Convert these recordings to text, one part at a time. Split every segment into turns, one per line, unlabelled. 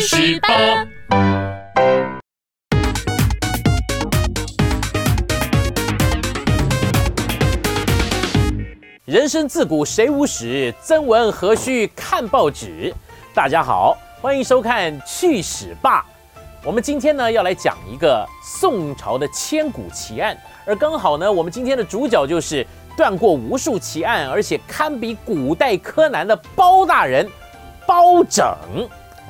去十八。
人生自古谁无死，曾闻何须看报纸？大家好，欢迎收看《去史吧》。我们今天呢要来讲一个宋朝的千古奇案，而刚好呢，我们今天的主角就是断过无数奇案，而且堪比古代柯南的包大人包拯。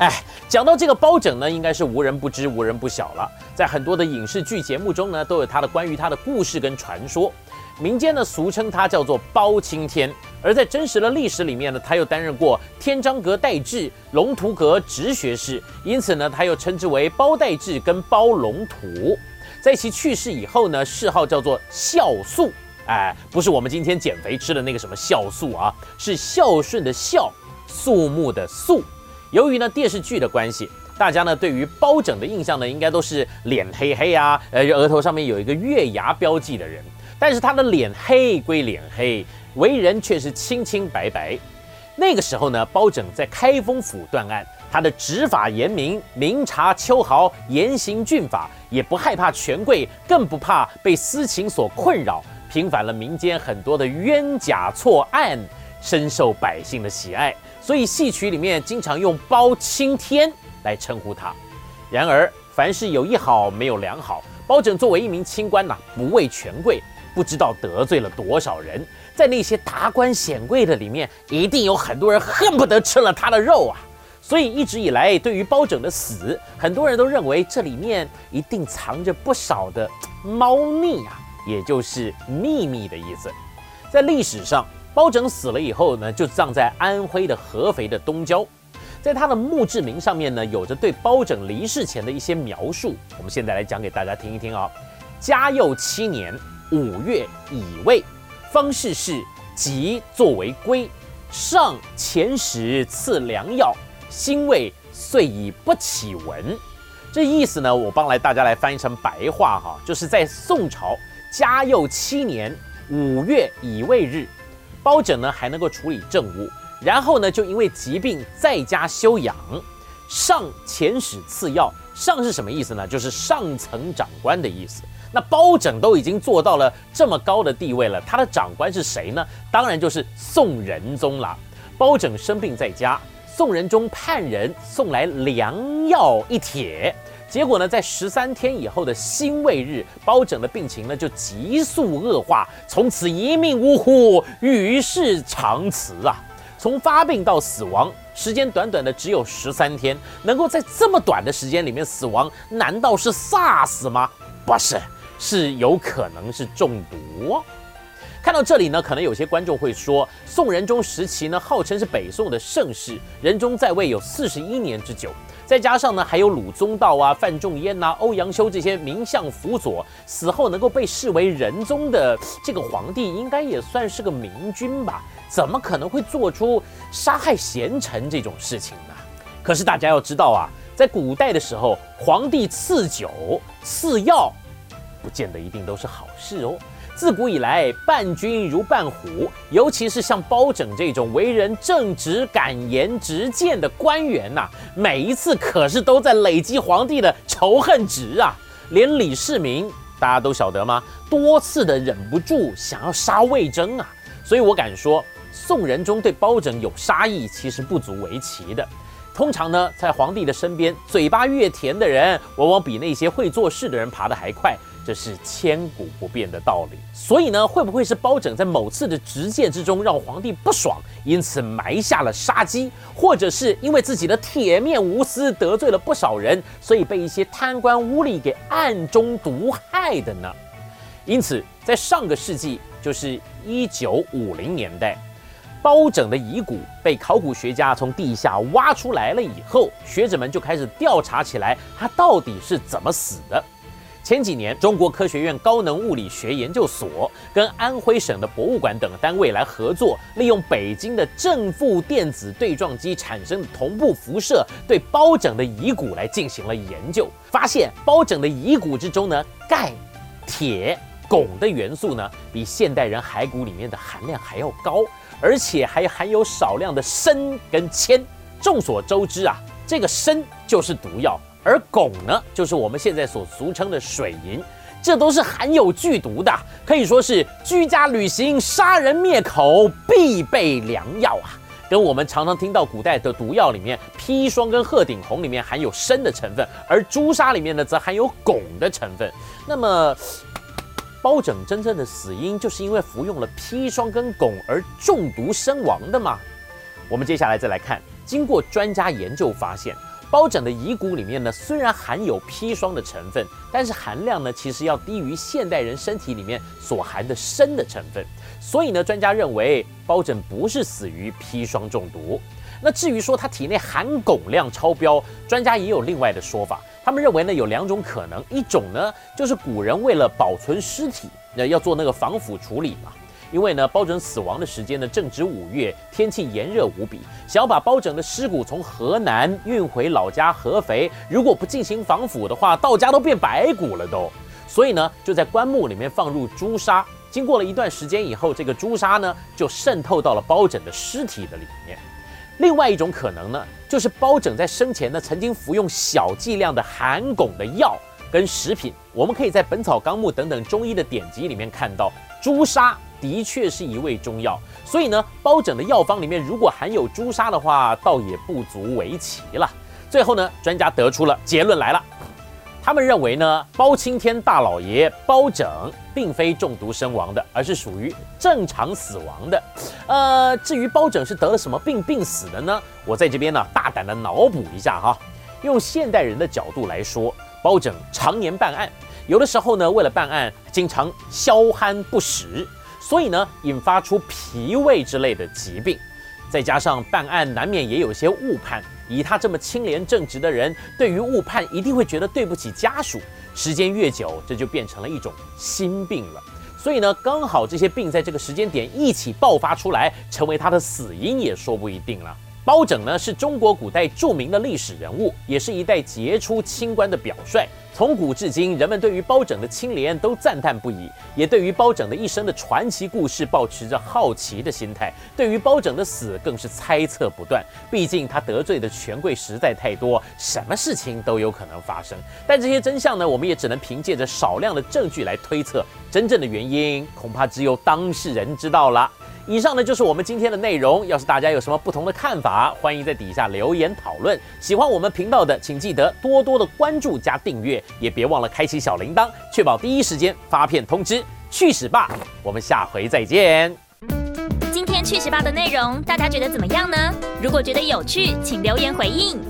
哎，讲到这个包拯呢，应该是无人不知、无人不晓了。在很多的影视剧节目中呢，都有他的关于他的故事跟传说。民间呢俗称他叫做包青天，而在真实的历史里面呢，他又担任过天章阁代志、龙图阁直学士，因此呢，他又称之为包代志跟包龙图。在其去世以后呢，谥号叫做孝肃，哎，不是我们今天减肥吃的那个什么孝素啊，是孝顺的孝，肃穆的肃。由于呢电视剧的关系，大家呢对于包拯的印象呢，应该都是脸黑黑啊，呃，额头上面有一个月牙标记的人。但是他的脸黑归脸黑，为人却是清清白白。那个时候呢，包拯在开封府断案，他的执法严明，明察秋毫，严刑峻法，也不害怕权贵，更不怕被私情所困扰，平反了民间很多的冤假错案，深受百姓的喜爱。所以戏曲里面经常用包青天来称呼他。然而，凡事有一好，没有两好。包拯作为一名清官呐，不畏权贵。不知道得罪了多少人，在那些达官显贵的里面，一定有很多人恨不得吃了他的肉啊！所以一直以来，对于包拯的死，很多人都认为这里面一定藏着不少的猫腻啊，也就是秘密的意思。在历史上，包拯死了以后呢，就葬在安徽的合肥的东郊，在他的墓志铭上面呢，有着对包拯离世前的一些描述。我们现在来讲给大家听一听啊。嘉佑七年。五月乙未，方士事即作为归。上前时赐良药，辛未遂已不起闻。这意思呢，我帮来大家来翻译成白话哈，就是在宋朝嘉佑七年五月乙未日，包拯呢还能够处理政务，然后呢就因为疾病在家休养。上前使赐药，上是什么意思呢？就是上层长官的意思。那包拯都已经做到了这么高的地位了，他的长官是谁呢？当然就是宋仁宗了。包拯生病在家，宋仁宗派人送来良药一帖，结果呢，在十三天以后的辛未日，包拯的病情呢就急速恶化，从此一命呜呼，与世长辞啊！从发病到死亡，时间短短的只有十三天，能够在这么短的时间里面死亡，难道是煞死吗？不是。是有可能是中毒。看到这里呢，可能有些观众会说，宋仁宗时期呢，号称是北宋的盛世，仁宗在位有四十一年之久，再加上呢，还有鲁宗道啊、范仲淹呐、欧阳修这些名相辅佐，死后能够被视为仁宗的这个皇帝，应该也算是个明君吧？怎么可能会做出杀害贤臣这种事情呢？可是大家要知道啊，在古代的时候，皇帝赐酒赐药。不见得一定都是好事哦。自古以来，伴君如伴虎，尤其是像包拯这种为人正直、敢言直谏的官员呐，每一次可是都在累积皇帝的仇恨值啊。连李世民，大家都晓得吗？多次的忍不住想要杀魏征啊。所以我敢说，宋仁宗对包拯有杀意，其实不足为奇的。通常呢，在皇帝的身边，嘴巴越甜的人，往往比那些会做事的人爬得还快。这是千古不变的道理，所以呢，会不会是包拯在某次的直谏之中让皇帝不爽，因此埋下了杀机，或者是因为自己的铁面无私得罪了不少人，所以被一些贪官污吏给暗中毒害的呢？因此，在上个世纪，就是一九五零年代，包拯的遗骨被考古学家从地下挖出来了以后，学者们就开始调查起来，他到底是怎么死的。前几年，中国科学院高能物理学研究所跟安徽省的博物馆等单位来合作，利用北京的正负电子对撞机产生的同步辐射，对包拯的遗骨来进行了研究，发现包拯的遗骨之中呢，钙、铁、汞的元素呢，比现代人骸骨里面的含量还要高，而且还含有少量的砷跟铅。众所周知啊。这个砷就是毒药，而汞呢，就是我们现在所俗称的水银，这都是含有剧毒的，可以说是居家旅行杀人灭口必备良药啊。跟我们常常听到古代的毒药里面，砒霜跟鹤顶红里面含有砷的成分，而朱砂里面呢则含有汞的成分。那么，包拯真正的死因就是因为服用了砒霜跟汞而中毒身亡的吗？我们接下来再来看，经过专家研究发现，包拯的遗骨里面呢虽然含有砒霜的成分，但是含量呢其实要低于现代人身体里面所含的砷的成分。所以呢，专家认为包拯不是死于砒霜中毒。那至于说他体内含汞量超标，专家也有另外的说法。他们认为呢，有两种可能，一种呢就是古人为了保存尸体，那要做那个防腐处理嘛。因为呢，包拯死亡的时间呢正值五月，天气炎热无比，想要把包拯的尸骨从河南运回老家合肥，如果不进行防腐的话，到家都变白骨了都。所以呢，就在棺木里面放入朱砂。经过了一段时间以后，这个朱砂呢就渗透到了包拯的尸体的里面。另外一种可能呢，就是包拯在生前呢曾经服用小剂量的含汞的药跟食品。我们可以在《本草纲目》等等中医的典籍里面看到，朱砂的确是一味中药。所以呢，包拯的药方里面如果含有朱砂的话，倒也不足为奇了。最后呢，专家得出了结论来了。他们认为呢，包青天大老爷包拯并非中毒身亡的，而是属于正常死亡的。呃，至于包拯是得了什么病病死的呢？我在这边呢大胆的脑补一下哈，用现代人的角度来说，包拯常年办案，有的时候呢为了办案经常消酣不食，所以呢引发出脾胃之类的疾病，再加上办案难免也有些误判。以他这么清廉正直的人，对于误判一定会觉得对不起家属。时间越久，这就变成了一种心病了。所以呢，刚好这些病在这个时间点一起爆发出来，成为他的死因也说不一定了。包拯呢，是中国古代著名的历史人物，也是一代杰出清官的表率。从古至今，人们对于包拯的清廉都赞叹不已，也对于包拯的一生的传奇故事保持着好奇的心态。对于包拯的死，更是猜测不断。毕竟他得罪的权贵实在太多，什么事情都有可能发生。但这些真相呢，我们也只能凭借着少量的证据来推测。真正的原因，恐怕只有当事人知道了。以上呢就是我们今天的内容。要是大家有什么不同的看法，欢迎在底下留言讨论。喜欢我们频道的，请记得多多的关注加订阅，也别忘了开启小铃铛，确保第一时间发片通知。去屎吧！我们下回再见。
今天去屎吧的内容，大家觉得怎么样呢？如果觉得有趣，请留言回应。